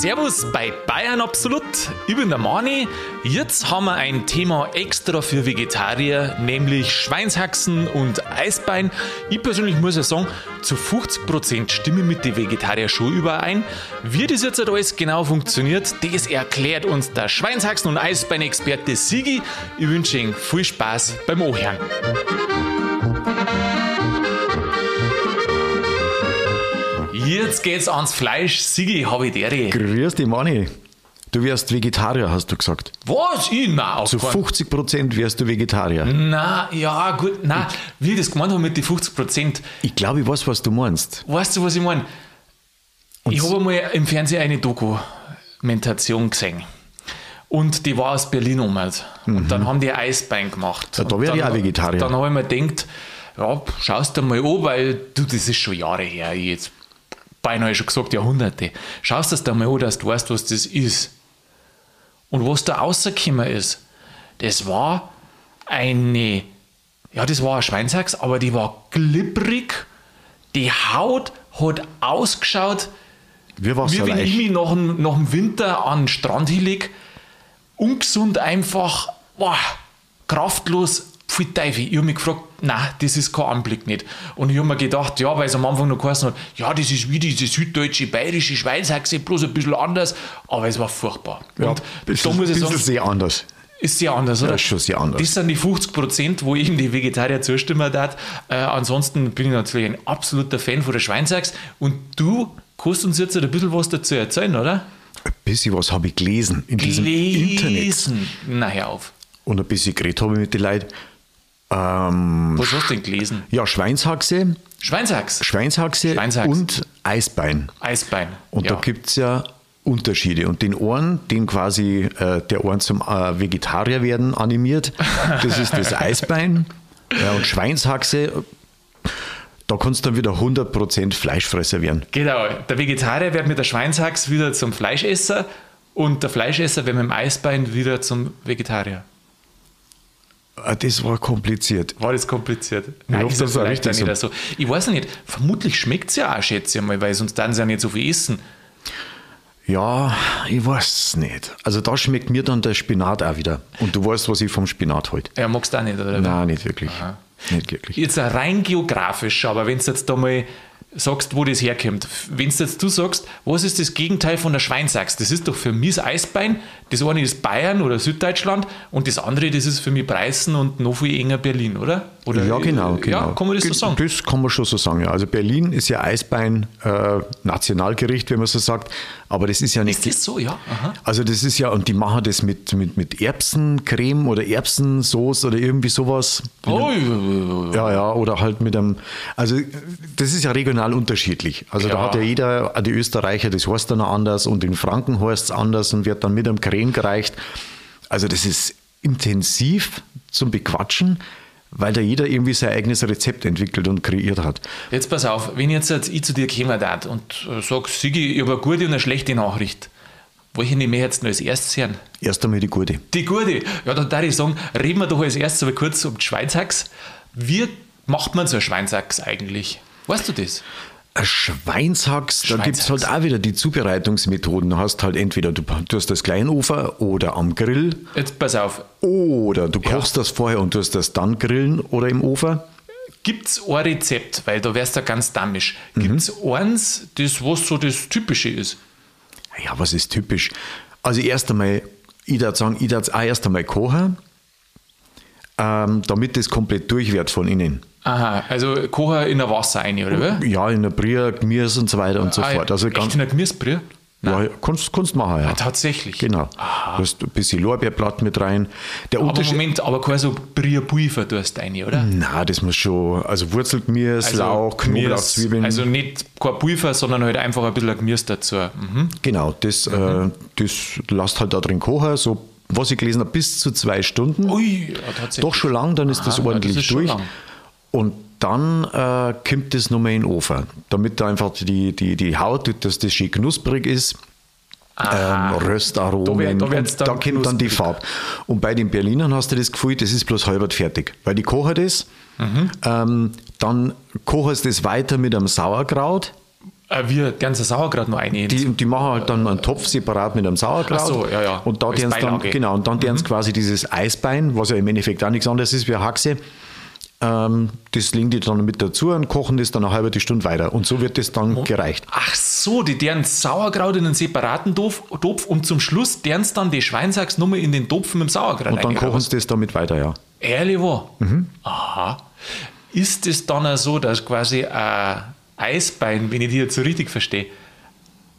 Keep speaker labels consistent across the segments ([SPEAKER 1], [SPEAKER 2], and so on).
[SPEAKER 1] Servus bei Bayern Absolut. Ich bin der Mani. Jetzt haben wir ein Thema extra für Vegetarier, nämlich Schweinshaxen und Eisbein. Ich persönlich muss ja sagen, zu 50% stimme mit den Vegetarier schon überein. Wie das jetzt alles genau funktioniert, das erklärt uns der Schweinshaxen- und Eisbein-Experte Sigi. Ich wünsche Ihnen viel Spaß beim Ohren. Jetzt geht's ans Fleisch. Sigi, habe ich der.
[SPEAKER 2] Grüß dich, Manni. Du wärst Vegetarier, hast du gesagt.
[SPEAKER 1] Was? Ich? Nein,
[SPEAKER 2] Zu
[SPEAKER 1] keinen-
[SPEAKER 2] 50 Prozent wärst du Vegetarier.
[SPEAKER 1] Na, ja, gut, na, wie ich das gemeint habe mit den 50 Prozent.
[SPEAKER 2] Ich glaube, ich weiß, was du meinst.
[SPEAKER 1] Weißt du, was ich meine? Ich habe einmal im Fernsehen eine Dokumentation gesehen. Und die war aus Berlin umgekehrt. Und dann haben die ein Eisbein gemacht.
[SPEAKER 2] Ja, da
[SPEAKER 1] Und
[SPEAKER 2] wär ich auch Vegetarier.
[SPEAKER 1] Dann habe ich mir gedacht, ja, schaust du mal an, weil du, das ist schon Jahre her, ich jetzt beinahe schon gesagt, Jahrhunderte. Schaust das da mal an, dass du weißt, was das ist. Und was da rausgekommen ist, das war eine, ja, das war ein Schweinshax, aber die war glibberig. Die Haut hat ausgeschaut,
[SPEAKER 2] Wie
[SPEAKER 1] wie wenn ich mich nach dem, nach dem Winter an den Strand hinlege. Ungesund einfach, boah, kraftlos, viel Teufel. Ich habe mich gefragt, nein, das ist kein Anblick nicht. Und ich habe mir gedacht, ja, weil es am Anfang noch geheißen hat, ja, das ist wie diese süddeutsche, bayerische Schweinshaxe, bloß ein bisschen anders, aber es war furchtbar.
[SPEAKER 2] Ja,
[SPEAKER 1] Und
[SPEAKER 2] das
[SPEAKER 1] da
[SPEAKER 2] ist
[SPEAKER 1] muss ich sagen,
[SPEAKER 2] bisschen sehr anders.
[SPEAKER 1] ist sehr anders, oder?
[SPEAKER 2] ist schon sehr anders.
[SPEAKER 1] Das sind die 50 Prozent, wo eben die Vegetarier zustimmen darf. Äh, ansonsten bin ich natürlich ein absoluter Fan von der Schweinshax. Und du kannst uns jetzt ein bisschen was dazu erzählen, oder?
[SPEAKER 2] Ein bisschen was habe ich gelesen in diesem Internet.
[SPEAKER 1] Gelesen. Na, hör auf.
[SPEAKER 2] Und ein bisschen geredet habe ich mit den Leuten. Ähm,
[SPEAKER 1] Was hast du denn gelesen?
[SPEAKER 2] ja, Schweinshaxe,
[SPEAKER 1] Schweinshax.
[SPEAKER 2] Schweinshaxe
[SPEAKER 1] Schweinshax.
[SPEAKER 2] und Eisbein.
[SPEAKER 1] Eisbein.
[SPEAKER 2] Und
[SPEAKER 1] ja.
[SPEAKER 2] da gibt es ja Unterschiede. Und den Ohren, den quasi äh, der Ohren zum äh, Vegetarier werden animiert, das ist das Eisbein. Ja, und Schweinshaxe, da kannst du dann wieder 100% Fleischfresser werden.
[SPEAKER 1] Genau. Der Vegetarier wird mit der Schweinshax wieder zum Fleischesser und der Fleischesser wird mit dem Eisbein wieder zum Vegetarier.
[SPEAKER 2] Äh, Das war kompliziert.
[SPEAKER 1] War das kompliziert?
[SPEAKER 2] hoffe,
[SPEAKER 1] ist
[SPEAKER 2] das
[SPEAKER 1] es
[SPEAKER 2] war richtig
[SPEAKER 1] so. Ich weiß nicht, vermutlich schmeckt es ja auch, schätze ich mal, weil sonst dann sie ja nicht so viel essen.
[SPEAKER 2] Ja, ich weiß es nicht. Also da schmeckt mir dann der Spinat auch wieder. Und du weißt, was ich vom Spinat halte.
[SPEAKER 1] Ja, magst du auch nicht, oder?
[SPEAKER 2] Nein, nicht wirklich. Nicht wirklich.
[SPEAKER 1] Jetzt rein geografisch, aber wenn du jetzt da mal sagst, wo das herkommt, wenn du jetzt du sagst, was ist das Gegenteil von der Schweinsachs? Das ist doch für mich das Eisbein, das eine ist Bayern oder Süddeutschland und das andere, das ist für mich Preußen und noch viel enger Berlin, oder? oder
[SPEAKER 2] Ja, genau, genau.
[SPEAKER 1] Ja, kann man das so sagen?
[SPEAKER 2] Das kann man schon so sagen, ja. Also Berlin ist ja Eisbein äh, Nationalgericht, wenn man so sagt. Aber das ist ja nicht.
[SPEAKER 1] Ist das so, ja? Aha.
[SPEAKER 2] Also das ist ja, und die machen das mit, mit, mit Erbsencreme oder Erbsensauce oder irgendwie sowas.
[SPEAKER 1] Oh,
[SPEAKER 2] Ja, ja, oder halt mit einem, also das ist ja regional unterschiedlich. Also
[SPEAKER 1] Ja.
[SPEAKER 2] da hat ja jeder, die Österreicher, das heißt dann anders und in Franken heißt es anders und wird dann mit einem Creme gereicht. Also das ist intensiv zum Bequatschen, weil da jeder irgendwie sein eigenes Rezept entwickelt und kreiert hat.
[SPEAKER 1] Jetzt pass auf, wenn jetzt, jetzt ich zu dir darf und äh, sag, Sigi, ich habe eine gute und eine schlechte Nachricht. Welche nehme ich jetzt noch als erstes hören?
[SPEAKER 2] Erst einmal die gute.
[SPEAKER 1] Die gute. Ja, dann darf ich sagen, reden wir doch als erstes aber kurz um die Schweinshax. Wie macht man so eine Schweinshax eigentlich? Weißt du das?
[SPEAKER 2] Ein Schweinshax, da gibt es halt auch wieder die Zubereitungsmethoden. Du hast halt entweder du tust das Kleinofer oder am Grill
[SPEAKER 1] Jetzt pass auf.
[SPEAKER 2] oder du kochst das vorher und tust das dann grillen oder im Ofen.
[SPEAKER 1] Gibt es ein Rezept, weil da wärst du ganz damisch.
[SPEAKER 2] Mhm.
[SPEAKER 1] Gibt es eins, das was so das Typische ist?
[SPEAKER 2] Ja, was ist typisch? Also erst einmal, ich würde sagen, ich würde auch erst einmal kochen, ähm, damit das komplett durch wird von innen.
[SPEAKER 1] Aha, also kochen in der Wasser rein, oder?
[SPEAKER 2] Ja, in der Brühe, Gemüse und so weiter und so
[SPEAKER 1] Ah,
[SPEAKER 2] fort. Also
[SPEAKER 1] echt
[SPEAKER 2] ganz,
[SPEAKER 1] in der Gemüsebrühe?
[SPEAKER 2] ja, kannst, kannst machen, ja.
[SPEAKER 1] Ah, tatsächlich.
[SPEAKER 2] Genau. Du hast ein bisschen Lorbeerblatt mit rein. Der
[SPEAKER 1] Aber. Moment, aber kein so Brühe-Pulver tust du rein, oder?
[SPEAKER 2] Na, das muss schon, also Wurzelgemüse, Lauch, Knoblauch. Zwiebeln.
[SPEAKER 1] Also nicht kein Pulver, sondern halt einfach ein bisschen Gemüse dazu. Mhm.
[SPEAKER 2] genau, das, äh, das lasst halt da drin kochen, so was ich gelesen habe, bis zu zwei Stunden.
[SPEAKER 1] Ui, ja.
[SPEAKER 2] Doch schon lang, dann ist das
[SPEAKER 1] Aha, ja,
[SPEAKER 2] ordentlich
[SPEAKER 1] das
[SPEAKER 2] durch. Und dann äh, kommt das nochmal in den Ofen, damit da einfach die, die, die Haut, dass das schön knusprig ist.
[SPEAKER 1] Aha.
[SPEAKER 2] Ähm, Röstaromen,
[SPEAKER 1] Da wird- da
[SPEAKER 2] da kommt dann die. Farbe. Und bei den Berlinern hast du das Gefühl, das ist bloß halbert fertig. Weil die kochen das,
[SPEAKER 1] Mhm.
[SPEAKER 2] ähm, dann kochen sie das weiter mit einem Sauerkraut
[SPEAKER 1] wir ganze Sauerkraut noch ein.
[SPEAKER 2] Die, die machen halt dann einen Topf separat mit einem Sauerkraut.
[SPEAKER 1] Ach so, ja, ja.
[SPEAKER 2] Und da dann, genau, und dann deren quasi dieses Eisbein, was ja im Endeffekt auch nichts anderes ist wie eine Haxe. Ähm, das legen die dann mit dazu und kochen das dann eine halbe Stunde weiter. Und so wird das dann gereicht.
[SPEAKER 1] Ach so, die deren Sauerkraut in einen separaten Topf, Topf und zum Schluss deren dann die Schweinsachs nochmal in den Topf mit dem Sauerkraut
[SPEAKER 2] Und dann kochen sie das damit weiter, ja.
[SPEAKER 1] Ehrlich wahr? Aha. Ist es dann auch so, dass quasi ein Eisbein, wenn ich die jetzt so richtig verstehe,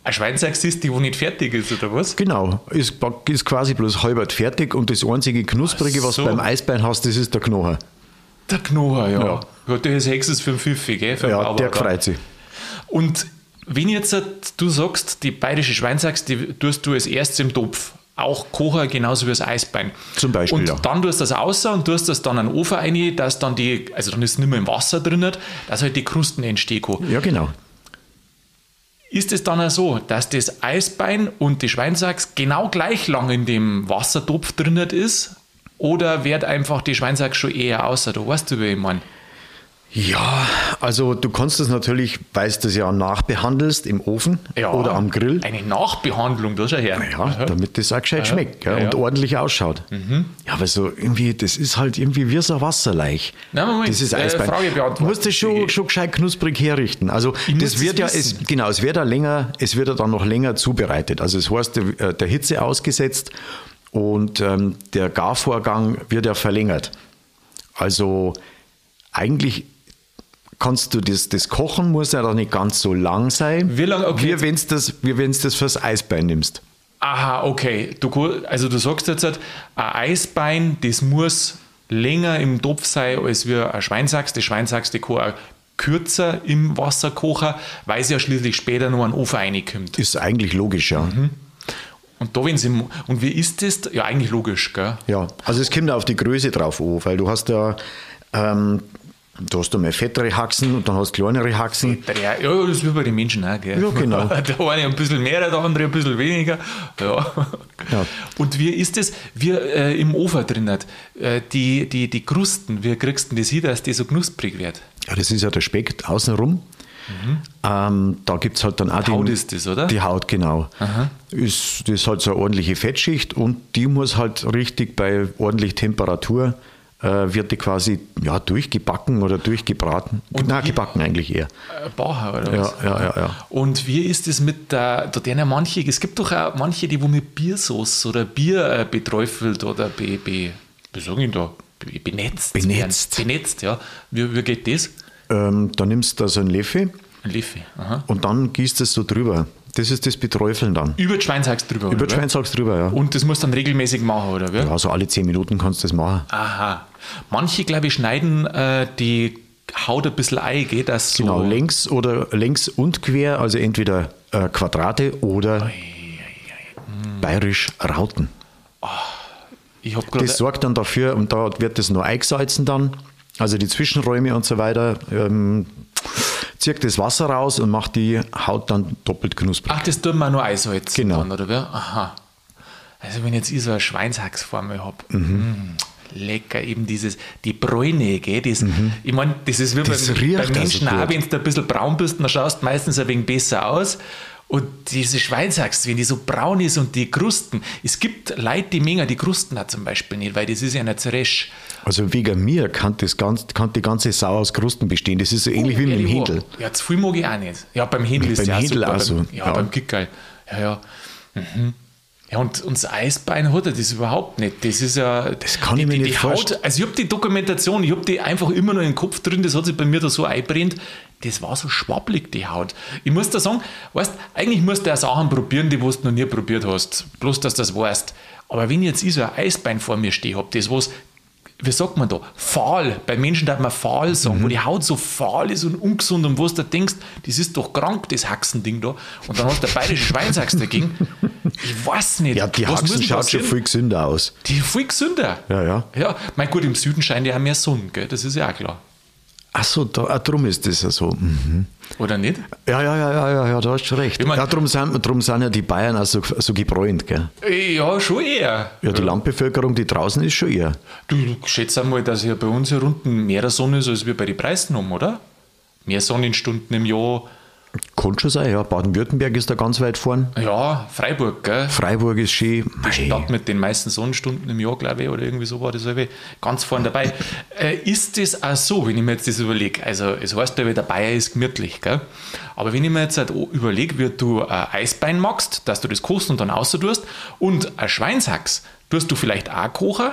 [SPEAKER 1] ein Schweinsachs ist, die wo nicht fertig ist, oder was?
[SPEAKER 2] Genau, ist, ist quasi bloß halbert fertig und das einzige Knusprige,
[SPEAKER 1] Ach
[SPEAKER 2] was
[SPEAKER 1] so.
[SPEAKER 2] du beim Eisbein hast, das ist der Knochen.
[SPEAKER 1] Der Knochen, ja.
[SPEAKER 2] Ja.
[SPEAKER 1] ja. der ist Hexes für den Pfiffi, gell? Für
[SPEAKER 2] Ja, der freut sich.
[SPEAKER 1] Und wenn jetzt du sagst, die bayerische Schweinsachs, die tust du als erstes im Topf. Auch kochen, genauso wie das Eisbein.
[SPEAKER 2] Zum Beispiel,
[SPEAKER 1] Und
[SPEAKER 2] ja.
[SPEAKER 1] dann tust du das außer und tust das dann in den Ofen rein, dass dann die, also dann ist es nicht mehr im Wasser drin, dass halt die Krusten entstehen kann.
[SPEAKER 2] Ja, genau.
[SPEAKER 1] Ist es dann auch so, dass das Eisbein und die Schweinsachs genau gleich lang in dem Wassertopf drin ist? Oder wird einfach die Schweinsachs schon eher außer? Du weißt du, wie ich meine?
[SPEAKER 2] Ja, also du kannst das natürlich, weil du das ja nachbehandelst im Ofen oder am Grill.
[SPEAKER 1] Eine Nachbehandlung, das ist ja her.
[SPEAKER 2] Ja, damit das auch gescheit schmeckt
[SPEAKER 1] Ja, Mhm. ja.
[SPEAKER 2] und ordentlich ausschaut. Ja, aber so irgendwie, das ist halt irgendwie wie so Wasserleich.
[SPEAKER 1] Na, Moment,
[SPEAKER 2] das ist
[SPEAKER 1] äh,
[SPEAKER 2] Eisbein.
[SPEAKER 1] Frage
[SPEAKER 2] Du
[SPEAKER 1] beantworten.
[SPEAKER 2] musst das schon, schon gescheit knusprig herrichten. Also
[SPEAKER 1] muss
[SPEAKER 2] das
[SPEAKER 1] das
[SPEAKER 2] wird ja, es, genau, es wird ja länger, es wird ja dann noch länger zubereitet. Also es heißt, der, der Hitze ausgesetzt und ähm, der Garvorgang wird ja verlängert. Also eigentlich kannst du das, das Kochen muss ja dann nicht ganz so lang sein,
[SPEAKER 1] Wie lang- okay.
[SPEAKER 2] wie wenn du das, wie wenn's das fürs Eisbein nimmst.
[SPEAKER 1] Aha, okay. Du, also du sagst jetzt, halt, ein Eisbein, das muss länger im Topf sein als wie ein Schweinsachs. Die Schweinsachs, die kann auch kürzer im Wasser kochen, weil sie ja schließlich später noch an den Ofen reinkommt.
[SPEAKER 2] Ist eigentlich logisch, ja.
[SPEAKER 1] Mhm. Und da, wenn sie, und wie ist das? Ja, eigentlich logisch, gell?
[SPEAKER 2] Ja, also es kommt auf die Größe drauf an, weil du hast ja, ähm, du hast einmal fettere Haxen und dann hast du kleinere Haxen.
[SPEAKER 1] Ja, ja, das ist wie bei den Menschen auch, gell?
[SPEAKER 2] Ja, genau.
[SPEAKER 1] Der eine ein bisschen mehr, der andere ein bisschen weniger. Ja.
[SPEAKER 2] Ja.
[SPEAKER 1] Und wie ist das? Wir äh, im Ofen drin, äh, die, die, die Krusten, wie kriegst du das hin, dass die so knusprig wird?
[SPEAKER 2] Ja, das ist ja der Speck außenrum. Ähm, da gibt es halt dann auch
[SPEAKER 1] Mhm. Haut
[SPEAKER 2] den,
[SPEAKER 1] ist das, oder?
[SPEAKER 2] Die Haut, genau. Ist, das ist halt so eine ordentliche Fettschicht und die muss halt richtig bei ordentlich Temperatur wird die quasi ja, durchgebacken oder durchgebraten.
[SPEAKER 1] Und
[SPEAKER 2] Na,
[SPEAKER 1] wie-
[SPEAKER 2] gebacken eigentlich eher.
[SPEAKER 1] Äh, Bauer oder
[SPEAKER 2] Ja,
[SPEAKER 1] was?
[SPEAKER 2] ja, ja, ja.
[SPEAKER 1] Und wie ist es mit der, da denen manche, es gibt doch auch manche, die wo mit Biersauce oder Bier äh, beträufelt oder be, be, wie sagen ich da, be, benetzt.
[SPEAKER 2] Benetzt.
[SPEAKER 1] werden. Benetzt, ja. Wie, wie geht das?
[SPEAKER 2] Ähm, da nimmst du da so einen Löffel
[SPEAKER 1] Ein Leffe. Aha.
[SPEAKER 2] und dann gießt es so drüber. Das ist das Beträufeln dann.
[SPEAKER 1] Über die Schweinshax drüber.
[SPEAKER 2] Über die Schweinshax drüber, ja.
[SPEAKER 1] Und das muss dann regelmäßig machen, oder? Wie?
[SPEAKER 2] Also alle zehn Minuten kannst du das machen.
[SPEAKER 1] Aha. Manche, glaube ich, schneiden äh, die Haut ein bisschen ein, geht das so.
[SPEAKER 2] Genau, längs oder längs und quer, also entweder äh, Quadrate oder bayerisch Rauten.
[SPEAKER 1] Ich habe gerade.
[SPEAKER 2] Das sorgt dann dafür, und da wird das nur eingesalzen dann, also die Zwischenräume und so weiter, ähm, zieht das Wasser raus und macht die Haut dann doppelt knusprig.
[SPEAKER 1] Ach, das tut man nur einsalzen
[SPEAKER 2] Genau.
[SPEAKER 1] dann, oder wie? Aha. Also wenn jetzt ich so eine Schweinshax vor mir habe,
[SPEAKER 2] Mhm.
[SPEAKER 1] lecker, eben dieses, die Bräune, gell, das, ich meine, das ist wie
[SPEAKER 2] Das
[SPEAKER 1] beim, beim
[SPEAKER 2] also
[SPEAKER 1] Menschen
[SPEAKER 2] gut.
[SPEAKER 1] auch, wenn du ein bisschen braun bist, dann schaust du meistens ein wenig besser aus. Und diese Schweinshax, wenn die so braun ist und die Krusten, es gibt Leute, die mengen die Krusten auch zum Beispiel nicht, weil das ist ja nicht zeresch.
[SPEAKER 2] Also wegen mir kann, das ganz, kann die ganze Sau aus Krusten bestehen. Das ist so ähnlich wie mit dem Händel.
[SPEAKER 1] Ja, zu viel mag ich auch nicht. Ja, beim Händel ist
[SPEAKER 2] Beim
[SPEAKER 1] ja
[SPEAKER 2] Händel
[SPEAKER 1] super.
[SPEAKER 2] auch
[SPEAKER 1] beim,
[SPEAKER 2] so,
[SPEAKER 1] Ja,
[SPEAKER 2] ja.
[SPEAKER 1] beim Kickerl. Ja, ja. Mhm. Ja, und, und das Eisbein hat er das überhaupt nicht. Das ist ja. Das
[SPEAKER 2] kann ich
[SPEAKER 1] die,
[SPEAKER 2] mir
[SPEAKER 1] die,
[SPEAKER 2] nicht
[SPEAKER 1] die Haut. Also, ich habe die Dokumentation, ich habe die einfach immer noch im Kopf drin, das hat sich bei mir da so einbrennt. Das war so schwabbelig, die Haut. Ich muss da sagen, weißt, eigentlich musst du auch Sachen probieren, die du noch nie probiert hast. Bloß, dass du das weißt. Aber wenn jetzt ich so ein Eisbein vor mir stehe, habe, das was wie sagt man da, fahl. Bei Menschen darf man fahl sagen,
[SPEAKER 2] Mhm.
[SPEAKER 1] wo die Haut so fahl ist und ungesund und wo du denkst, das ist doch krank, das Haxending da. Und dann hast du der bayerische Schweinshax dagegen. Ich weiß nicht.
[SPEAKER 2] Ja, die
[SPEAKER 1] was
[SPEAKER 2] Haxen schaut schon viel gesünder aus.
[SPEAKER 1] Die viel gesünder.
[SPEAKER 2] Ja, ja.
[SPEAKER 1] Ja, mein gut, im Süden scheint ja mehr Sonne, gell? das ist ja auch klar.
[SPEAKER 2] Ach so, da, ah, drum ist das ja so. Mhm.
[SPEAKER 1] Oder nicht?
[SPEAKER 2] Ja, ja, ja, ja, ja, ja, da hast du recht.
[SPEAKER 1] Ich mein-
[SPEAKER 2] ja, drum sind, drum sind ja die Bayern auch so, so gebräunt, gell?
[SPEAKER 1] Ja, schon eher.
[SPEAKER 2] Ja, die Landbevölkerung, die draußen ist schon eher.
[SPEAKER 1] Du schätzt einmal, dass ja bei uns hier unten mehr Sonne ist als wir bei den Preisen haben, oder? Mehr Sonnenstunden im Jahr.
[SPEAKER 2] Kann schon sein, ja. Baden-Württemberg ist da ganz weit vorn.
[SPEAKER 1] Ja, Freiburg, gell?
[SPEAKER 2] Freiburg ist schön.
[SPEAKER 1] Die Stadt mit den meisten Sonnenstunden im Jahr, glaube ich, oder irgendwie so war das irgendwie ganz vorne dabei. äh, ist das auch so, wenn ich mir jetzt das überlege? Also, es heißt ja, der Bayer ist gemütlich, gell? Aber wenn ich mir jetzt halt überlege, wie du ein Eisbein magst, dass du das kochst und dann außer tust, und ein Schweinshax, tust du vielleicht auch kochen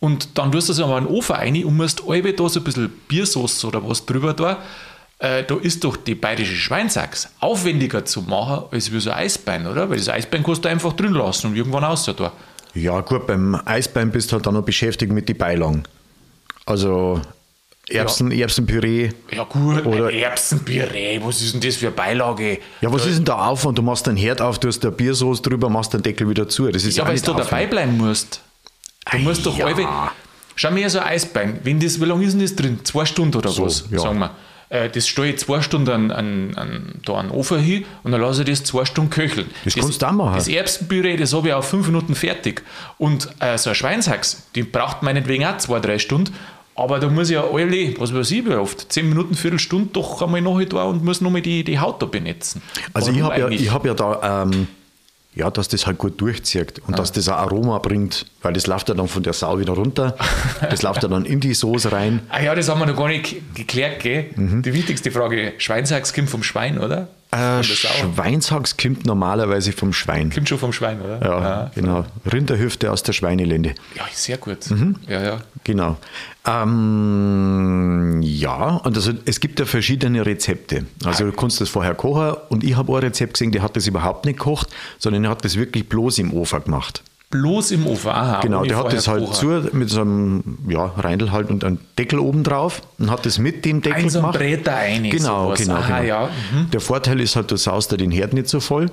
[SPEAKER 1] und dann tust du es aber in den Ofen rein und musst alle da so ein bisschen Biersauce oder was drüber da äh, da ist doch die bayerische Schweinsachs aufwendiger zu machen als wie so ein Eisbein, oder? Weil das Eisbein kannst du einfach drin lassen und irgendwann raus da.
[SPEAKER 2] Ja, gut, beim Eisbein bist du halt dann noch beschäftigt mit den Beilagen. Also Erbsen, ja. Erbsenpüree.
[SPEAKER 1] Ja gut, oder Erbsenpüree, was ist denn das für eine Beilage?
[SPEAKER 2] Ja, was da ist denn da Aufwand? Du machst den Herd auf, du hast da Biersauce drüber, machst den Deckel wieder zu. Das ist
[SPEAKER 1] ja, weil du dabei bleiben musst. Du musst doch ja. Alle, Schau mir so ein Eisbein, wenn das, wie lange ist denn das drin? Zwei Stunden oder so, was, ja. sagen wir. Äh, das stelle ich zwei Stunden an, an, an, da an den Ofen hin und dann lasse ich das zwei Stunden köcheln.
[SPEAKER 2] Das, das kannst du auch machen.
[SPEAKER 1] Das Erbsenpüree, das habe ich auf fünf Minuten fertig. Und äh, so ein Schweinshax, die braucht meinetwegen auch zwei, drei Stunden. Aber da muss ich ja alle, was weiß ich, oft, zehn Minuten, Viertelstunde doch einmal nachher da und muss nochmal die, die Haut da benetzen.
[SPEAKER 2] Also Warum ich habe ja, hab ja da ähm, ja, dass das halt gut durchzieht und ah. dass das ein Aroma bringt, weil das läuft ja dann von der Sau wieder runter, das läuft ja dann in die Soße rein.
[SPEAKER 1] Ah ja, das haben wir noch gar nicht geklärt, gell? Mhm. Die wichtigste Frage, Schweinshax kommt vom Schwein, oder?
[SPEAKER 2] Äh, Schweinshax kommt normalerweise vom Schwein.
[SPEAKER 1] Kommt schon vom Schwein, oder?
[SPEAKER 2] Ja, ah, genau. Rinderhüfte aus der Schweinelende.
[SPEAKER 1] Ja, sehr gut. Mhm. Ja, ja.
[SPEAKER 2] Genau. Ähm, ja, und also es gibt ja verschiedene Rezepte. Also du kannst das vorher kochen und ich habe ein Rezept gesehen, der hat das überhaupt nicht gekocht, sondern er hat das wirklich bloß im Ofen gemacht.
[SPEAKER 1] Bloß im Ofen, aha.
[SPEAKER 2] Genau, der hat das halt zu mit so einem ja, Reindl halt und einem Deckel oben drauf und hat das mit dem Deckel
[SPEAKER 1] also
[SPEAKER 2] gemacht.
[SPEAKER 1] Bretter ein,
[SPEAKER 2] genau, sowas. genau, aha, genau. Ja. Mhm. Der Vorteil ist halt, du saust da den Herd nicht so voll.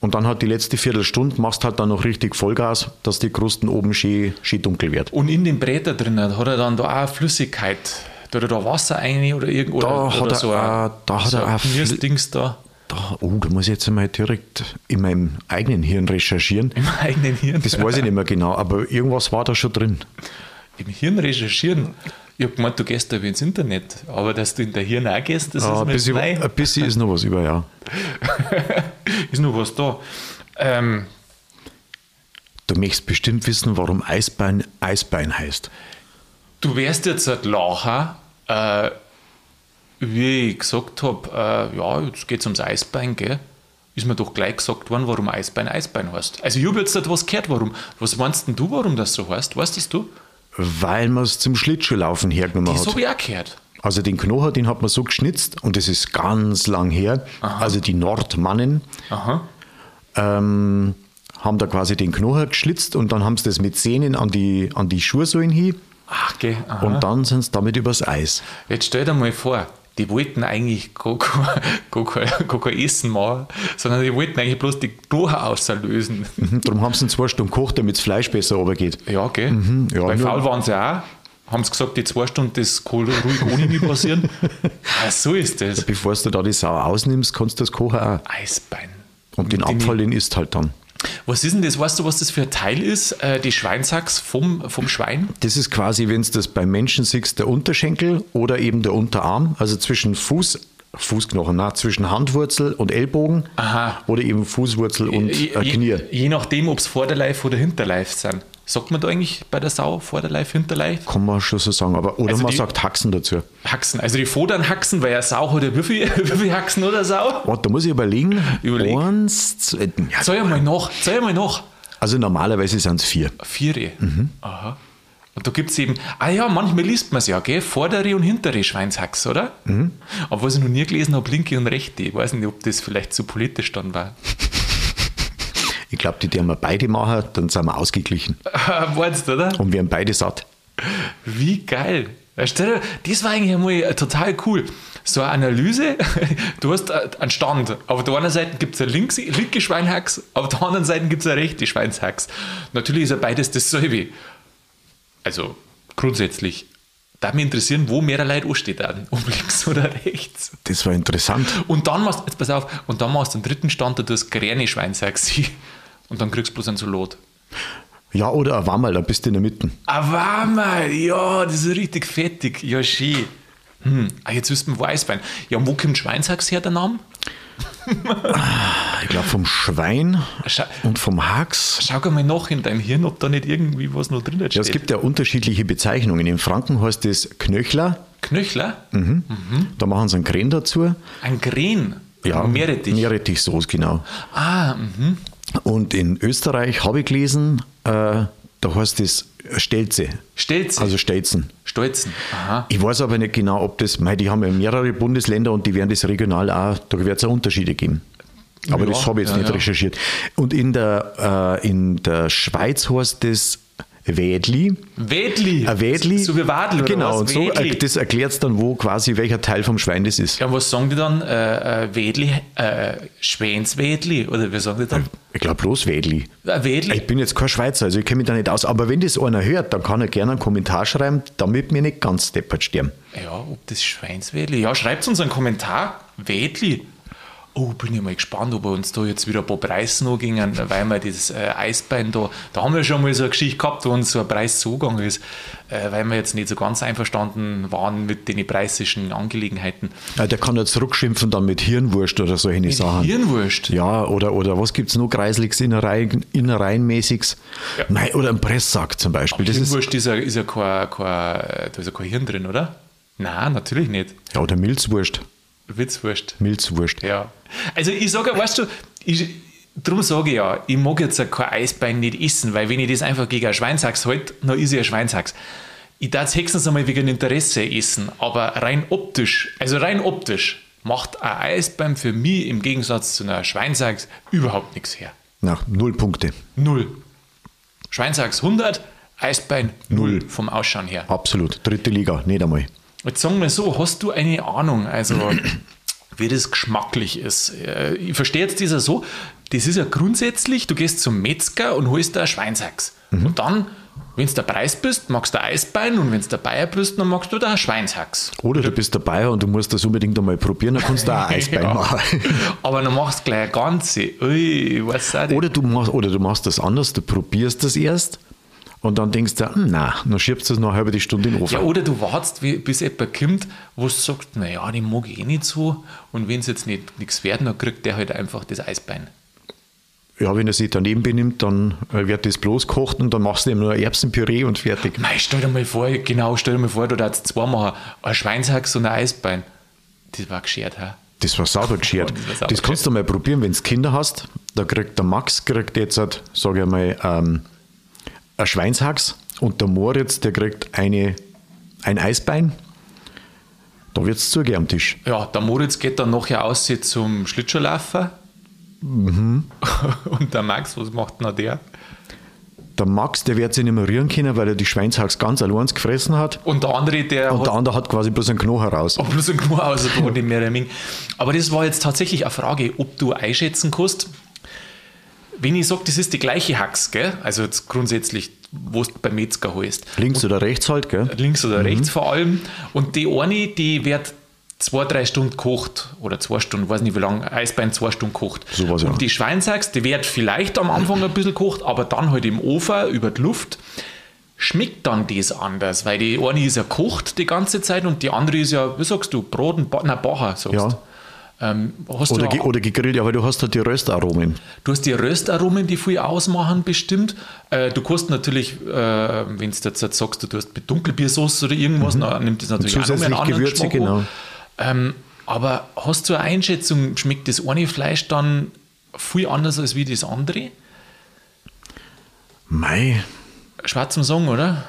[SPEAKER 2] Und dann hat die letzte Viertelstunde, machst halt dann noch richtig Vollgas, dass die Krusten oben schön, schön dunkel wird.
[SPEAKER 1] Und in den Bräter drinnen hat er dann da auch Flüssigkeit, da hat er da Wasser rein oder irgendwo
[SPEAKER 2] da
[SPEAKER 1] oder,
[SPEAKER 2] hat
[SPEAKER 1] oder
[SPEAKER 2] er,
[SPEAKER 1] so
[SPEAKER 2] ein, da hat
[SPEAKER 1] so
[SPEAKER 2] er
[SPEAKER 1] viel Dings da.
[SPEAKER 2] Da, oh, da muss ich jetzt einmal direkt in meinem eigenen Hirn recherchieren.
[SPEAKER 1] Im eigenen Hirn?
[SPEAKER 2] Das weiß ich nicht mehr genau, aber irgendwas war da schon drin.
[SPEAKER 1] Im Hirn recherchieren? Ich habe gemeint, du gehst da ins Internet, aber dass du in der Hirn auch gehst, das
[SPEAKER 2] ah, ist mir Ein bisschen ist noch was über, ja.
[SPEAKER 1] ist noch was da. Ähm,
[SPEAKER 2] du möchtest bestimmt wissen, warum Eisbein Eisbein heißt.
[SPEAKER 1] Du wärst jetzt ein Lacher, äh, wie ich gesagt habe, äh, ja, jetzt geht es ums Eisbein, gell? Ist mir doch gleich gesagt worden, warum Eisbein Eisbein heißt. Also ich habe jetzt etwas gehört, warum. Was meinst denn du, warum das so heißt? Weißt das du?
[SPEAKER 2] Weil man es zum Schlittschuhlaufen hergenommen
[SPEAKER 1] das hat. Das habe ich auch gehört.
[SPEAKER 2] Also den Knochen, den hat man so geschnitzt und das ist ganz lang her. Aha. Also die Nordmannen ähm, haben da quasi den Knochen geschlitzt und dann haben sie das mit Sehnen an die, an die Schuhsohlen hin.
[SPEAKER 1] Ach, okay.
[SPEAKER 2] Und dann sind sie damit übers Eis.
[SPEAKER 1] Jetzt stell dir mal vor, die wollten eigentlich gar, kein Essen machen, sondern die wollten eigentlich bloß die Knochen auslösen.
[SPEAKER 2] Mhm, darum haben sie zwei Stunden gekocht, damit das Fleisch besser runtergeht.
[SPEAKER 1] Ja, gell? Mhm, ja, Bei faul waren sie auch. Haben sie gesagt, die zwei Stunden, das kann ruhig ohne mich passieren. ah, so ist das.
[SPEAKER 2] Bevor du da die Sau ausnimmst, kannst du das kochen auch.
[SPEAKER 1] Eisbein.
[SPEAKER 2] Und den Abfall, den isst halt dann.
[SPEAKER 1] Was ist denn das? Weißt du, was das für ein Teil ist, äh, die Schweinsachs vom, vom Schwein?
[SPEAKER 2] Das ist quasi, wenn du das beim Menschen siehst, der Unterschenkel oder eben der Unterarm, also zwischen Fuß, Fußknochen, na, zwischen Handwurzel und Ellbogen
[SPEAKER 1] Aha.
[SPEAKER 2] oder eben Fußwurzel und äh, Knie.
[SPEAKER 1] Je, je nachdem, ob es Vorderleif oder Hinterleif sind. Sagt man da eigentlich bei der Sau Vorderleif, Hinterleif?
[SPEAKER 2] Kann man schon so sagen, aber oder also man sagt Haxen dazu.
[SPEAKER 1] Haxen, also die Vordern Haxen, weil ja Sau hat ja wie viel, wie viel Haxen oder Sau?
[SPEAKER 2] Warte, da muss ich überlegen.
[SPEAKER 1] Überleg.
[SPEAKER 2] Eins, zwei,
[SPEAKER 1] ja, Zähl mal nach, zähl mal nach.
[SPEAKER 2] Also normalerweise sind es vier.
[SPEAKER 1] Vier? Mhm. Aha. Und da gibt es eben, ah ja, manchmal liest man es ja, gell? Vordere und hintere Schweinshax, oder? Mhm. Aber was ich noch nie gelesen habe, linke und rechte. Ich weiß nicht, ob das vielleicht zu politisch dann war.
[SPEAKER 2] Ich glaube, die, die wir beide machen, dann sind wir ausgeglichen.
[SPEAKER 1] Meinst du, oder?
[SPEAKER 2] Und wir haben beide satt.
[SPEAKER 1] Wie geil. Das war eigentlich einmal total cool. So eine Analyse, du hast einen Stand. Auf der einen Seite gibt es eine linke Schweinhax, auf der anderen Seite gibt es eine rechte Schweinshax. Natürlich ist ja beides dasselbe. Also grundsätzlich. Da mich interessieren, wo mehr Leute ansteht, ob links oder rechts.
[SPEAKER 2] Das war interessant.
[SPEAKER 1] Und dann machst jetzt pass auf, und dann machst du den dritten Stand, du hast grüne Schweinshax und dann kriegst du bloß ein Salat.
[SPEAKER 2] Ja, oder ein Wammerl, dann bist du in der Mitte.
[SPEAKER 1] Ein Wammerl, ja, das ist richtig fettig. Ja, schön. Hm, ah, jetzt wüssten wir, wo Eisbein. Ja, und wo kommt Schweinshax her, der Name?
[SPEAKER 2] Ich glaube vom Schwein
[SPEAKER 1] Schau-
[SPEAKER 2] und vom Hax.
[SPEAKER 1] Schau mal nach in dein Hirn, ob da nicht irgendwie was noch drin steht.
[SPEAKER 2] Ja, es gibt ja unterschiedliche Bezeichnungen. In Franken heißt es Knöchler,
[SPEAKER 1] Knöchler,
[SPEAKER 2] da machen sie einen Kren dazu.
[SPEAKER 1] ein Gren,
[SPEAKER 2] Ja,
[SPEAKER 1] Meerrettich.
[SPEAKER 2] Meerrettichsoße, genau.
[SPEAKER 1] Ah, mhm.
[SPEAKER 2] Und in Österreich habe ich gelesen, äh, da heißt es Stelze,
[SPEAKER 1] Stelze,
[SPEAKER 2] also Stelzen.
[SPEAKER 1] Stolzen. Aha.
[SPEAKER 2] Ich weiß aber nicht genau, ob das, mei, die haben ja mehrere Bundesländer und die werden das regional auch, da wird es auch Unterschiede geben. Aber
[SPEAKER 1] Ja,
[SPEAKER 2] das habe ich jetzt
[SPEAKER 1] ja,
[SPEAKER 2] nicht
[SPEAKER 1] ja.
[SPEAKER 2] recherchiert. Und in der, äh, in der Schweiz heißt das Wädli.
[SPEAKER 1] Wädli.
[SPEAKER 2] Ein Wädli.
[SPEAKER 1] So wie Wadl
[SPEAKER 2] Genau, und so, äh, das erklärt dann, wo quasi welcher Teil vom Schwein das ist.
[SPEAKER 1] Ja, was sagen die dann? Äh, äh, Wädli, äh, Schwänswädli? Oder wie sagen die dann?
[SPEAKER 2] Ich glaube bloß Wädli.
[SPEAKER 1] Äh, Wädli?
[SPEAKER 2] Ich bin jetzt kein Schweizer, also ich kenne mich da nicht aus. Aber wenn das einer hört, dann kann er gerne einen Kommentar schreiben, damit wir nicht ganz deppert sterben.
[SPEAKER 1] Ja, ob das Schweinswädli? Ja, schreibt uns einen Kommentar. Wädli. Oh, bin ich mal gespannt, ob wir uns da jetzt wieder ein paar Preise noch gingen, weil wir das äh, Eisbein da, da haben wir schon mal so eine Geschichte gehabt, wo uns so ein Preis zugegangen ist, äh, weil wir jetzt nicht so ganz einverstanden waren mit den preisischen Angelegenheiten.
[SPEAKER 2] Ja, der kann ja zurückschimpfen dann mit Hirnwurst oder solche Sachen.
[SPEAKER 1] Hirnwurst.
[SPEAKER 2] Ja, oder, oder was gibt es noch Kreisliges, Innereien, Innereienmäßiges?
[SPEAKER 1] Ja.
[SPEAKER 2] Nein, oder ein Presssack zum Beispiel. Ist,
[SPEAKER 1] Hirnwurst ist ja, ist ja kein, kein, da ist ja kein Hirn drin, oder? Nein, natürlich nicht.
[SPEAKER 2] ja, oder Milzwurst.
[SPEAKER 1] Witzwurst.
[SPEAKER 2] Milzwurst.
[SPEAKER 1] Ja. Also ich sage, weißt du, ich, darum sage ich ja, ich mag jetzt kein Eisbein nicht essen, weil wenn ich das einfach gegen ein Schweinshax halte, dann ist ich ein Schweinshax. Ich darf es höchstens einmal wegen Interesse essen, aber rein optisch, also rein optisch, macht ein Eisbein für mich im Gegensatz zu einer Schweinshax überhaupt nichts her.
[SPEAKER 2] Na, null Punkte.
[SPEAKER 1] Null. Schweinshax 100, Eisbein 0 vom Ausschauen her.
[SPEAKER 2] Absolut. Dritte Liga, nicht einmal.
[SPEAKER 1] Jetzt sagen wir so, hast du eine Ahnung, also wie das geschmacklich ist? Äh, Ich verstehe jetzt dieser so, das ist ja grundsätzlich, du gehst zum Metzger und holst da ein Schweinshax. Und dann, wenn du der Preis bist, magst du ein Eisbein und wenn du der Bayer bist, dann magst du da ein Schweinshax.
[SPEAKER 2] Oder du bist dabei und du musst das unbedingt einmal probieren, dann kannst du auch ein Eisbein
[SPEAKER 1] Ja.
[SPEAKER 2] machen.
[SPEAKER 1] Aber dann machst du gleich ein ganze. Ui, nicht.
[SPEAKER 2] Oder du, machst, oder du machst das anders, du probierst das erst und dann denkst du, hm, na, dann schiebst du es noch eine halbe Stunde in den Ofen.
[SPEAKER 1] Ja, oder du wartest, wie- bis jemand kommt, wo du sagst, naja, den mag ich eh nicht so. Und wenn es jetzt nicht nichts werden, dann kriegt der halt einfach das Eisbein.
[SPEAKER 2] Ja, wenn er sich daneben benimmt, dann äh, wird das bloß gekocht und dann machst du ihm nur ein Erbsenpüree und fertig.
[SPEAKER 1] Mei, stell dir mal vor, genau, stell dir mal vor, du darfst zwei machen, ein Schweinshax und ein Eisbein. Das war geschert, ha?
[SPEAKER 2] Das war sauber geschert.
[SPEAKER 1] Das
[SPEAKER 2] Das kannst du mal probieren, wenn du Kinder hast. Da kriegt der Max, kriegt jetzt, halt, sage ich mal, ähm, ein Schweinshax und der Moritz, der kriegt eine, ein Eisbein. Da wird es zugehen am Tisch.
[SPEAKER 1] Ja, der Moritz geht dann nachher aus zum Schlittschuhlaufen.
[SPEAKER 2] Mhm.
[SPEAKER 1] und der Max, was macht denn der?
[SPEAKER 2] Der Max, der wird sich nicht mehr rühren können, weil er die Schweinshax ganz allein gefressen hat.
[SPEAKER 1] Und der andere, der
[SPEAKER 2] Und
[SPEAKER 1] hat
[SPEAKER 2] der andere hat quasi bloß einen Knochen raus.
[SPEAKER 1] Oh, bloß ein Knurr aus der nicht mehr. Aber das war jetzt tatsächlich eine Frage, ob du einschätzen kannst, wenn ich sage, das ist die gleiche Hax, gell? also jetzt grundsätzlich, wo du beim Metzger holst,
[SPEAKER 2] Links oder rechts halt, gell?
[SPEAKER 1] links
[SPEAKER 2] Mhm.
[SPEAKER 1] oder rechts vor allem, und die eine, die wird zwei, drei Stunden kocht oder zwei Stunden, weiß nicht wie lange, Eisbein zwei Stunden kocht.
[SPEAKER 2] Sowas, ja.
[SPEAKER 1] und die Schweinshax, die wird vielleicht am Anfang ein bisschen kocht, aber dann halt im Ofen über die Luft. Schmeckt dann das anders, weil die eine ist ja kocht die ganze Zeit und die andere ist ja, wie sagst du, Brot und ba nein, Bacher, sagst
[SPEAKER 2] Ja.
[SPEAKER 1] Ähm, hast
[SPEAKER 2] Oder, ge oder gegrillt, aber du hast halt die Röstaromen.
[SPEAKER 1] du hast die Röstaromen, die viel ausmachen, bestimmt. Äh, du kannst natürlich, äh, wenn du jetzt sagst, du tust mit Dunkelbiersauce oder irgendwas, dann nimmt das natürlich auch noch einen
[SPEAKER 2] Mhm. Zusätzlich Gewürze,
[SPEAKER 1] Geschmack an.
[SPEAKER 2] genau.
[SPEAKER 1] Ähm, aber hast du eine Einschätzung, schmeckt das eine Fleisch dann viel anders als wie das andere?
[SPEAKER 2] Mei,
[SPEAKER 1] Schwarz zum Sagen, oder?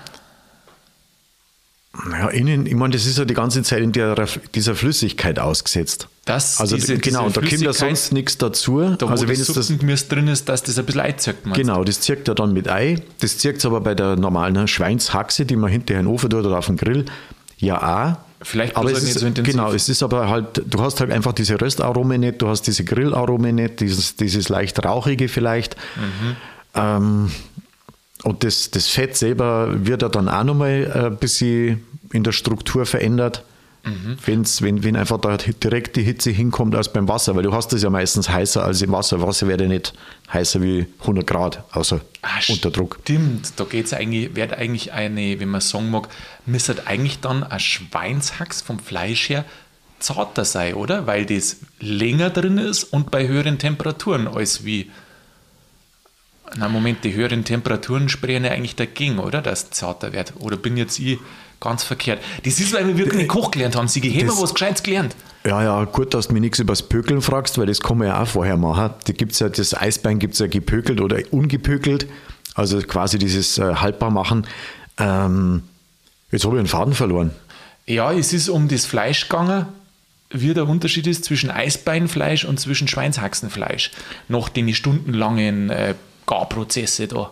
[SPEAKER 2] naja, innen, ich meine, das ist ja die ganze Zeit in der, dieser Flüssigkeit ausgesetzt.
[SPEAKER 1] Das,
[SPEAKER 2] Also
[SPEAKER 1] diese-
[SPEAKER 2] genau,
[SPEAKER 1] diese
[SPEAKER 2] und da kommt ja sonst nichts dazu.
[SPEAKER 1] Da,
[SPEAKER 2] also wenn
[SPEAKER 1] das
[SPEAKER 2] es
[SPEAKER 1] Suppengemüse drin ist, dass das ein bisschen einzirkt?
[SPEAKER 2] Genau, das zirkt ja dann mit Ei. Das zirkt aber bei der normalen Schweinshaxe, die man hinterher in den Ofen tut oder auf den Grill, ja auch.
[SPEAKER 1] Vielleicht
[SPEAKER 2] aber es
[SPEAKER 1] nicht
[SPEAKER 2] ist,
[SPEAKER 1] so intensiv.
[SPEAKER 2] Genau, es ist aber halt, du hast halt einfach diese Röstaromen nicht, du hast diese Grillaromen nicht, dieses, dieses leicht rauchige vielleicht.
[SPEAKER 1] Mhm.
[SPEAKER 2] Ähm, und das, das Fett selber wird ja dann auch nochmal ein bisschen in der Struktur verändert. Wenn's, wenn, wenn einfach da direkt die Hitze hinkommt als beim Wasser, weil du hast es ja meistens heißer als im Wasser. Wasser ja nicht heißer wie 100 Grad, außer
[SPEAKER 1] Ah,
[SPEAKER 2] unter Druck.
[SPEAKER 1] Stimmt, da geht's eigentlich, wird eigentlich eine, wenn man sagen mag, müsste eigentlich dann ein Schweinshax vom Fleisch her zarter sein, oder? Weil das länger drin ist und bei höheren Temperaturen als wie. Na, Moment, die höheren Temperaturen sprechen ja eigentlich dagegen, oder? Dass es zarter wird. Oder bin jetzt ich ganz verkehrt? Das ist, weil wir wirklich nicht Koch gelernt haben. Sie haben
[SPEAKER 2] Das-
[SPEAKER 1] was Gescheites gelernt.
[SPEAKER 2] Ja, ja, gut, dass du mich nichts über das Pökeln fragst, weil das kann man ja auch vorher machen. Da gibt's ja, das Eisbein gibt es ja gepökelt oder ungepökelt, also quasi dieses äh, haltbar machen. Ähm, jetzt habe ich einen Faden verloren.
[SPEAKER 1] Ja, es ist um das Fleisch gegangen, wie der Unterschied ist zwischen Eisbeinfleisch und zwischen Schweinshaxenfleisch. Nach den stundenlangen äh, Garprozesse da.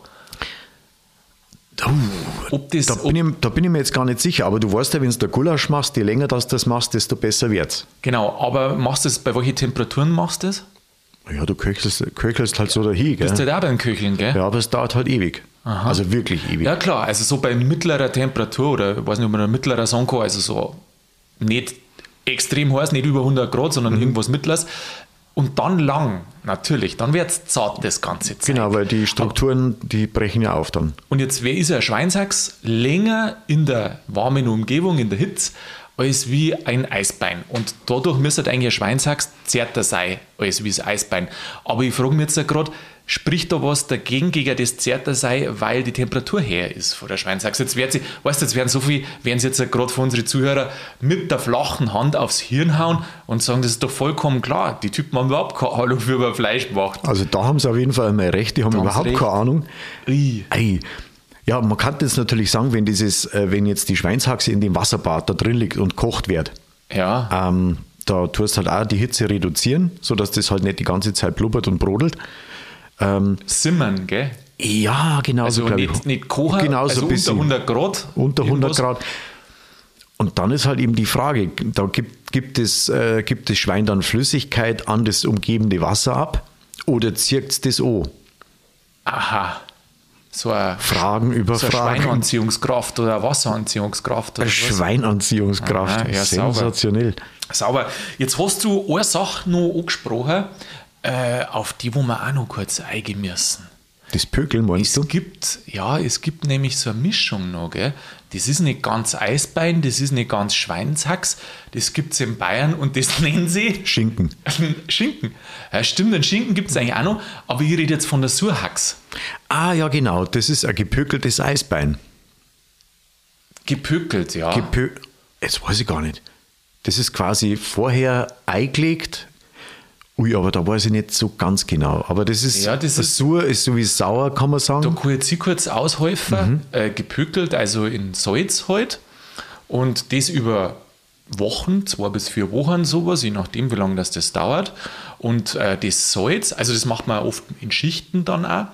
[SPEAKER 1] Ob das,
[SPEAKER 2] Da bin, ich, da bin ich mir jetzt gar nicht sicher, aber du weißt ja, wenn du Gulasch machst, je länger das das machst, desto besser wird's.
[SPEAKER 1] genau, aber machst du das, bei welchen Temperaturen machst du das?
[SPEAKER 2] Ja, du köchelst, köchelst halt so dahin, gell?
[SPEAKER 1] Bist du halt auch beim Köcheln, gell?
[SPEAKER 2] Ja, aber es dauert halt ewig. Also wirklich ewig.
[SPEAKER 1] Ja, klar, also so bei mittlerer Temperatur oder ich weiß nicht, ob man mittlerer sagen kann, also so nicht extrem heiß, nicht über 100 Grad, sondern
[SPEAKER 2] Mhm.
[SPEAKER 1] irgendwas mittleres. Und dann lang, natürlich, dann wird es zart, das ganze Zeit.
[SPEAKER 2] Genau, weil die Strukturen, die brechen ja auf dann.
[SPEAKER 1] Und jetzt, wer ist ein Schweinshax länger in der warmen Umgebung, in der Hitze, als wie ein Eisbein. Und dadurch müsste eigentlich ein Schweinshax zärter sein, als wie das Eisbein. Aber ich frage mich jetzt gerade, spricht da was dagegen, gegen das zärter sei, weil die Temperatur her ist von der Schweinshax? Jetzt wird sie, weißt du, jetzt werden so viel, werden sie jetzt gerade von unseren Zuhörern mit der flachen Hand aufs Hirn hauen und sagen, das ist doch vollkommen klar. Die Typen haben überhaupt keine Ahnung, wie man Fleisch macht.
[SPEAKER 2] Also da haben sie auf jeden Fall mal recht, die haben
[SPEAKER 1] haben sie
[SPEAKER 2] überhaupt
[SPEAKER 1] recht.
[SPEAKER 2] keine Ahnung.
[SPEAKER 1] Ui.
[SPEAKER 2] Ei. Ja, man kann das natürlich sagen, wenn dieses, äh, wenn jetzt die Schweinshaxe in dem Wasserbad da drin liegt und kocht wird,
[SPEAKER 1] Ja,
[SPEAKER 2] ähm, da tust halt auch die Hitze reduzieren, sodass das halt nicht die ganze Zeit blubbert und brodelt.
[SPEAKER 1] Simmern, gell?
[SPEAKER 2] Ja, genau
[SPEAKER 1] Also
[SPEAKER 2] so,
[SPEAKER 1] nicht,
[SPEAKER 2] ich.
[SPEAKER 1] nicht kochen,
[SPEAKER 2] Genau so
[SPEAKER 1] also
[SPEAKER 2] ein
[SPEAKER 1] unter
[SPEAKER 2] bisschen.
[SPEAKER 1] 100 Grad.
[SPEAKER 2] Unter 100
[SPEAKER 1] irgendwas.
[SPEAKER 2] Grad. Und dann ist halt eben die Frage, da gibt, gibt, es, äh, gibt das Schwein dann Flüssigkeit an das umgebende Wasser ab oder zirkt es das an?
[SPEAKER 1] Aha. So eine,
[SPEAKER 2] Fragen über
[SPEAKER 1] so eine
[SPEAKER 2] Fragen.
[SPEAKER 1] Schweinanziehungskraft oder eine Wasseranziehungskraft. Oder.
[SPEAKER 2] Schweinanziehungskraft.
[SPEAKER 1] Aha, ja, sauber.
[SPEAKER 2] Sensationell.
[SPEAKER 1] Sauber. Jetzt hast du eine Sache noch angesprochen, äh, auf die wo wir auch noch kurz eingehen müssen.
[SPEAKER 2] Das Pökeln meinst
[SPEAKER 1] Es
[SPEAKER 2] du?
[SPEAKER 1] gibt, ja, es gibt nämlich so eine Mischung noch, gell? Das ist nicht ganz Eisbein, das ist nicht ganz Schweinshax, das gibt es in Bayern und das nennen sie
[SPEAKER 2] Schinken.
[SPEAKER 1] Schinken. Ja, stimmt, den Schinken gibt es eigentlich auch noch, aber ich rede jetzt von der Surhax.
[SPEAKER 2] Ah ja, genau. Das ist ein gepökeltes Eisbein.
[SPEAKER 1] Gepökelt, ja.
[SPEAKER 2] Gepö Jetzt weiß ich gar nicht. Das ist quasi vorher eingelegt. Ui, aber da weiß ich nicht so ganz genau. Aber das ist,
[SPEAKER 1] Ja, das ist-
[SPEAKER 2] Sur ist so wie sauer, kann man
[SPEAKER 1] Da
[SPEAKER 2] sagen.
[SPEAKER 1] kann ich jetzt kurz aushelfen, äh, gepökelt, also in Salz halt. Und das über Wochen, zwei bis vier Wochen sowas, je nachdem, wie lange das, das dauert. Und äh, das Salz, also das macht man oft in Schichten dann auch.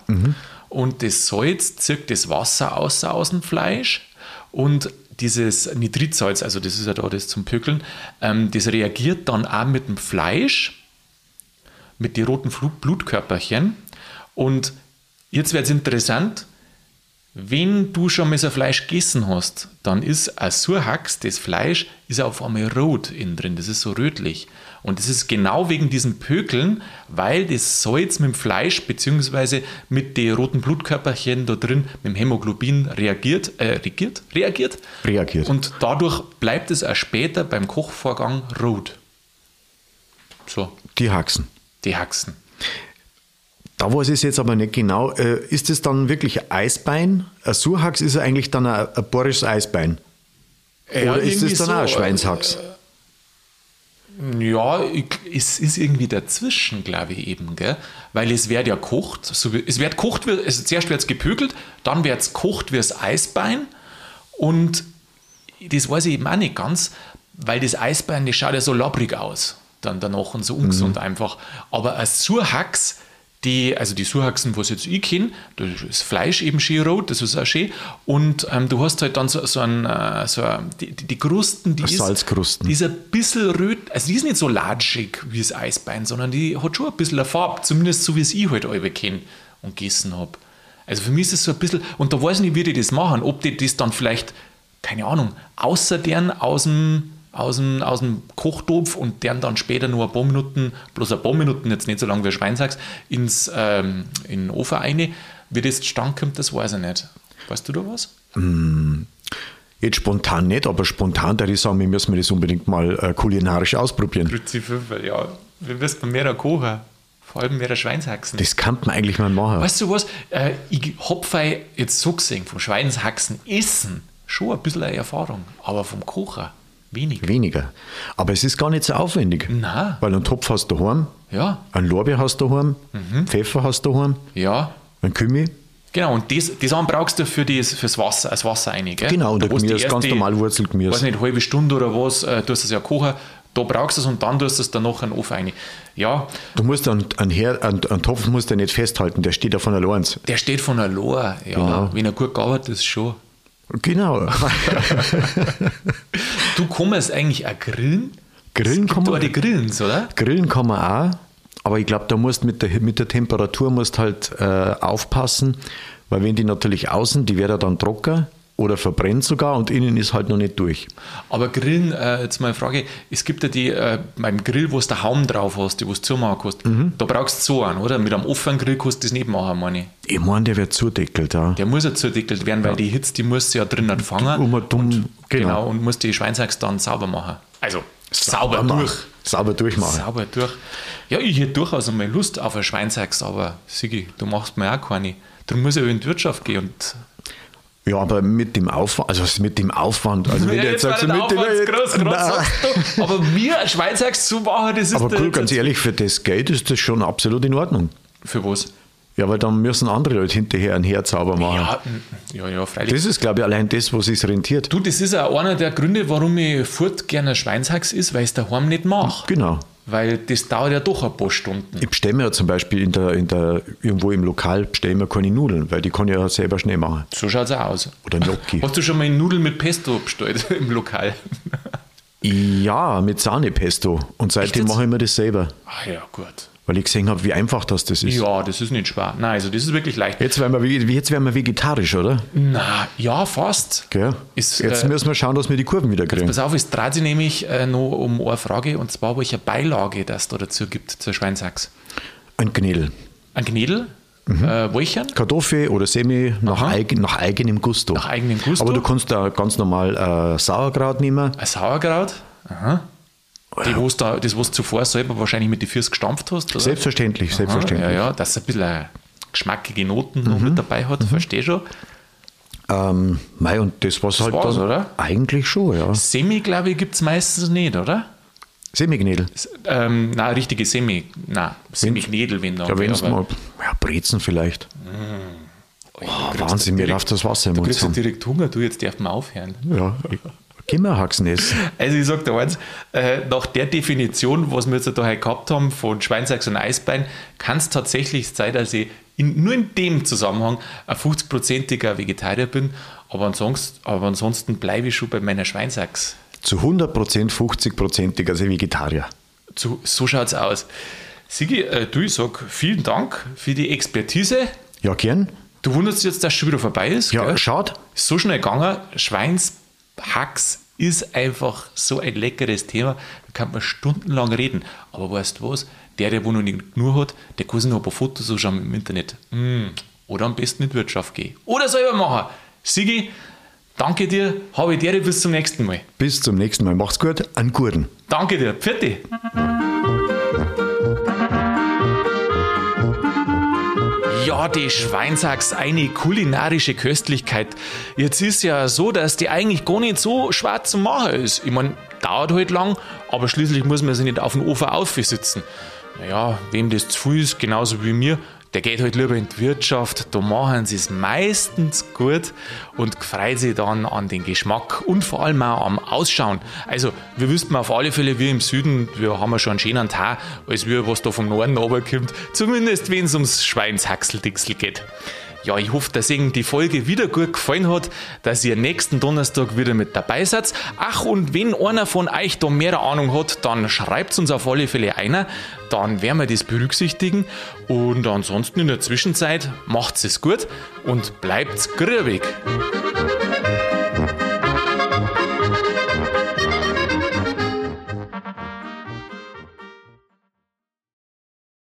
[SPEAKER 1] Und das Salz zirkt das Wasser aus, aus dem Fleisch. Und dieses Nitritsalz, also das ist ja da das zum Pökeln, ähm, das reagiert dann auch mit dem Fleisch mit den roten Blutkörperchen. Und jetzt wird es interessant, wenn du schon mal so Fleisch gegessen hast, dann ist ein Surhax, das Fleisch, ist auf einmal rot innen drin, das ist so rötlich. Und das ist genau wegen diesen Pökeln, weil das Salz mit dem Fleisch bzw. mit den roten Blutkörperchen da drin, mit dem Hämoglobin reagiert, äh, reagiert, reagiert.
[SPEAKER 2] Reagiert.
[SPEAKER 1] Und dadurch bleibt es auch später beim Kochvorgang rot. So,
[SPEAKER 2] Die Haxen.
[SPEAKER 1] Die Haxen.
[SPEAKER 2] Da weiß ich es jetzt aber nicht genau. Äh, ist es dann wirklich Eisbein? Ein Surhax ist ja eigentlich dann ein, ein bohrisches Eisbein. Oder ist es dann
[SPEAKER 1] so,
[SPEAKER 2] auch ein Schweinshax?
[SPEAKER 1] Ja, ich, es ist irgendwie dazwischen, glaube ich eben, gell? Weil es wird ja kocht. So, es wird kocht, also zuerst wird es gepökelt, dann wird es kocht wie das Eisbein. Und das weiß ich eben auch nicht ganz, weil das Eisbein, das schaut ja so labbrig aus. Dann danach und so ungesund einfach. Aber ein Surhax, die, also die Surhaxen, was jetzt ich kenne, da ist das Fleisch eben schön rot, das ist auch schön. Und ähm, du hast halt dann so, so ein, äh, so ein, die, die die Krusten, die ist,
[SPEAKER 2] Salzkrusten.
[SPEAKER 1] die ist ein bisschen röt, also die ist nicht so latschig wie das Eisbein, sondern die hat schon ein bisschen eine Farbe, zumindest so wie es ich halt alle kenne und gegessen habe. Also für mich ist es so ein bisschen, und da weiß ich nicht, wie die das machen, ob die das dann vielleicht, keine Ahnung, außer deren aus dem, aus dem, aus dem Kochtopf und deren dann später nur ein paar Minuten, bloß ein paar Minuten, jetzt nicht so lange wie Schweinsachs, ins, ähm, in den Ofen rein. Wie das zustande kommt, das weiß ich nicht. Weißt du da was?
[SPEAKER 2] Jetzt spontan nicht, aber spontan, da ich sagen, wir müssen das unbedingt mal äh, kulinarisch ausprobieren.
[SPEAKER 1] Fünfer, ja. Wirst du mehr kochen? Vor allem mehr Schweinshaxen.
[SPEAKER 2] Das kann man eigentlich mal machen.
[SPEAKER 1] Weißt du was? Äh, ich habe jetzt so gesehen, vom Schweinshaxen essen schon ein bisschen eine Erfahrung, aber vom Kochen wenig.
[SPEAKER 2] Weniger. Aber es ist gar nicht so aufwendig.
[SPEAKER 1] Nein.
[SPEAKER 2] Weil einen Topf hast du daheim,
[SPEAKER 1] Ja,
[SPEAKER 2] einen Lorbeer hast du daheim,
[SPEAKER 1] Mhm.
[SPEAKER 2] Pfeffer hast du daheim,
[SPEAKER 1] ja.
[SPEAKER 2] einen Kümmel.
[SPEAKER 1] Genau, und das, das brauchst du für das, fürs Wasser, das Wasser rein, gell?
[SPEAKER 2] Genau, und
[SPEAKER 1] Da
[SPEAKER 2] der Gemüse ganz normal
[SPEAKER 1] weiß
[SPEAKER 2] Wurzelgemüse.
[SPEAKER 1] nicht, halbe Stunde oder was, äh, tust du es ja kochen, da brauchst du es und dann tust du es dann noch in den Ofen rein. Ja,
[SPEAKER 2] Du musst einen, einen, Her einen, einen Topf musst du nicht festhalten, der steht ja von allein.
[SPEAKER 1] der steht von Lohr, ja,
[SPEAKER 2] Genau.
[SPEAKER 1] wenn er gut gearbeitet ist, schon.
[SPEAKER 2] Genau.
[SPEAKER 1] Du kommst eigentlich auch grillen?
[SPEAKER 2] Grillen kann man-
[SPEAKER 1] die Grillens, oder?
[SPEAKER 2] Grillen kann man auch, aber ich glaube, da musst mit der, mit der Temperatur musst halt äh, aufpassen, weil wenn die natürlich außen, die wäre dann trocken oder verbrennt sogar und innen ist halt noch nicht durch.
[SPEAKER 1] Aber Grillen, äh, jetzt mal eine Frage, es gibt ja die, äh, beim Grill, wo du den Haum drauf hast, die wo du zumachen kannst,
[SPEAKER 2] Mhm.
[SPEAKER 1] da brauchst du so einen, oder? Mit einem offenen Grill kannst du das nicht machen, meine ich.
[SPEAKER 2] Ich meine, der wird zudeckelt, ja.
[SPEAKER 1] Der muss ja zudeckelt werden, weil die Hitze, die muss ja drinnen fangen.
[SPEAKER 2] Um ein dumm,
[SPEAKER 1] Genau,
[SPEAKER 2] genau.
[SPEAKER 1] und muss die Schweinshax dann sauber machen. Also sauber,
[SPEAKER 2] machen.
[SPEAKER 1] durch.
[SPEAKER 2] Sauber durchmachen.
[SPEAKER 1] Sauber durch. Ja, ich hätte durchaus einmal Lust auf eine Schweinshax, aber Sigi, du machst mir auch keine. Darum muss ich ja in die Wirtschaft gehen und
[SPEAKER 2] Ja, aber mit dem Aufwand, also mit dem Aufwand, also wenn
[SPEAKER 1] Ja,
[SPEAKER 2] du jetzt sagst, mit dem,
[SPEAKER 1] groß, groß, sagst du. Aber mir eine Schweinshax zu machen, das ist
[SPEAKER 2] Aber cool, ganz ehrlich, für das Geld ist das schon absolut in Ordnung.
[SPEAKER 1] Für was?
[SPEAKER 2] Ja, weil dann müssen andere Leute hinterher ein Herz sauber machen.
[SPEAKER 1] Ja, ja, ja, freilich.
[SPEAKER 2] Das ist, glaube ich, allein das, was es rentiert.
[SPEAKER 1] du, das ist auch einer der Gründe, warum ich fort gerne Schweinshax ist, weil ich es daheim nicht mache.
[SPEAKER 2] Genau.
[SPEAKER 1] Weil das dauert ja doch ein paar Stunden.
[SPEAKER 2] Ich bestelle mir ja zum Beispiel in der, in der, irgendwo im Lokal bestelle mir keine Nudeln, weil die kann ich ja selber schnell machen.
[SPEAKER 1] So schaut es auch aus.
[SPEAKER 2] Oder Gnocchi.
[SPEAKER 1] Hast du schon mal Nudeln mit Pesto bestellt im Lokal?
[SPEAKER 2] Ja, mit Sahnepesto. Und seitdem mache ich mir das selber.
[SPEAKER 1] Ach ja, gut.
[SPEAKER 2] Weil ich gesehen habe, wie einfach das, das ist.
[SPEAKER 1] Ja, das ist nicht schwer. Nein, also das ist wirklich leicht.
[SPEAKER 2] Jetzt wären wir, jetzt wären wir vegetarisch, oder?
[SPEAKER 1] Na, ja, fast.
[SPEAKER 2] Gell?
[SPEAKER 1] Ist,
[SPEAKER 2] jetzt
[SPEAKER 1] äh,
[SPEAKER 2] müssen wir schauen, dass wir die Kurven wieder kriegen.
[SPEAKER 1] Pass auf, es dreht sich nämlich äh, noch um eine Frage, und zwar, welche Beilage das da dazu gibt zur Schweinshax.
[SPEAKER 2] Ein Knädel.
[SPEAKER 1] Ein Knädel,
[SPEAKER 2] Mhm.
[SPEAKER 1] äh, Wollchen,
[SPEAKER 2] Kartoffel oder Semi nach, eigen, nach eigenem Gusto.
[SPEAKER 1] Nach eigenem Gusto.
[SPEAKER 2] Aber du kannst da ganz normal äh, Sauerkraut nehmen.
[SPEAKER 1] ein Sauerkraut, Aha. Die, wo's da, das, was du zuvor selber wahrscheinlich mit den Füßen gestampft hast, oder?
[SPEAKER 2] Selbstverständlich,
[SPEAKER 1] Aha,
[SPEAKER 2] selbstverständlich.
[SPEAKER 1] Ja, ja, dass es ein bisschen geschmackige Noten noch
[SPEAKER 2] Mhm.
[SPEAKER 1] mit dabei hat, verstehe schon.
[SPEAKER 2] Ähm, mei, und das war's halt
[SPEAKER 1] war's,
[SPEAKER 2] dann.
[SPEAKER 1] oder?
[SPEAKER 2] Eigentlich schon, ja.
[SPEAKER 1] Semi, glaube ich, gibt es meistens nicht, oder?
[SPEAKER 2] Semi-Knädel.
[SPEAKER 1] S- Ähm, nein, richtige Semi. Nein, Semi-Knädel, wenn da.
[SPEAKER 2] Ja, wenn es mal, ja, Brezen vielleicht.
[SPEAKER 1] Oh, du
[SPEAKER 2] Oh,
[SPEAKER 1] kriegst
[SPEAKER 2] Wahnsinn, mir läuft das Wasser im
[SPEAKER 1] Du
[SPEAKER 2] Mund
[SPEAKER 1] kriegst ja
[SPEAKER 2] zusammen.
[SPEAKER 1] direkt Hunger, du, jetzt darf man aufhören.
[SPEAKER 2] Ja, essen.
[SPEAKER 1] Also ich sag dir eins, äh, nach der Definition, was wir jetzt da gehabt haben von Schweinsachs und Eisbein, kann es tatsächlich sein, dass ich in, nur in dem Zusammenhang ein 50-prozentiger Vegetarier bin, aber ansonsten, aber ansonsten bleibe ich schon bei meiner Schweinsachs.
[SPEAKER 2] Zu 100% 50%ig, also Vegetarier.
[SPEAKER 1] So, so schaut es aus. Sigi, äh, du, ich sag vielen Dank für die Expertise.
[SPEAKER 2] Ja, gern.
[SPEAKER 1] Du wunderst dich jetzt, dass es schon wieder vorbei ist.
[SPEAKER 2] Ja,
[SPEAKER 1] gell?
[SPEAKER 2] schaut.
[SPEAKER 1] So schnell gegangen. Schweinshacks ist einfach so ein leckeres Thema. Da kann man stundenlang reden. Aber weißt du was? Der, der wo noch nicht genug hat, der kann sich noch ein paar Fotos anschauen im Internet. Mm. Oder am besten in die Wirtschaft gehen. Oder selber machen. Sigi, danke dir. Habe ich dir bis zum nächsten Mal.
[SPEAKER 2] Bis zum nächsten Mal. Macht's gut. An Gurden.
[SPEAKER 1] Danke dir. Pfiat Ja, die Schweinsachs, eine kulinarische Köstlichkeit. Jetzt ist ja so, dass die eigentlich gar nicht so schwer zu machen ist. Ich meine, dauert halt lang, aber schließlich muss man sie nicht auf den Ofen aufsitzen. Naja, wem das zu viel ist, genauso wie mir, der geht halt lieber in die Wirtschaft. Da machen sie es meistens gut und freut sich dann an den Geschmack und vor allem auch am Ausschauen. Also, wir wüssten auf alle Fälle, wir im Süden, wir haben ja schon einen schönen Tag, als wir, was da vom Norden runterkommt. Zumindest, wenn es ums Schweinshaxeldixel geht. Ja, ich hoffe, dass Ihnen die Folge wieder gut gefallen hat, dass ihr nächsten Donnerstag wieder mit dabei seid. Ach, und wenn einer von euch da mehr Ahnung hat, dann schreibt uns auf alle Fälle einer. Dann werden wir das berücksichtigen. Und ansonsten in der Zwischenzeit macht's es gut und bleibt's grübig.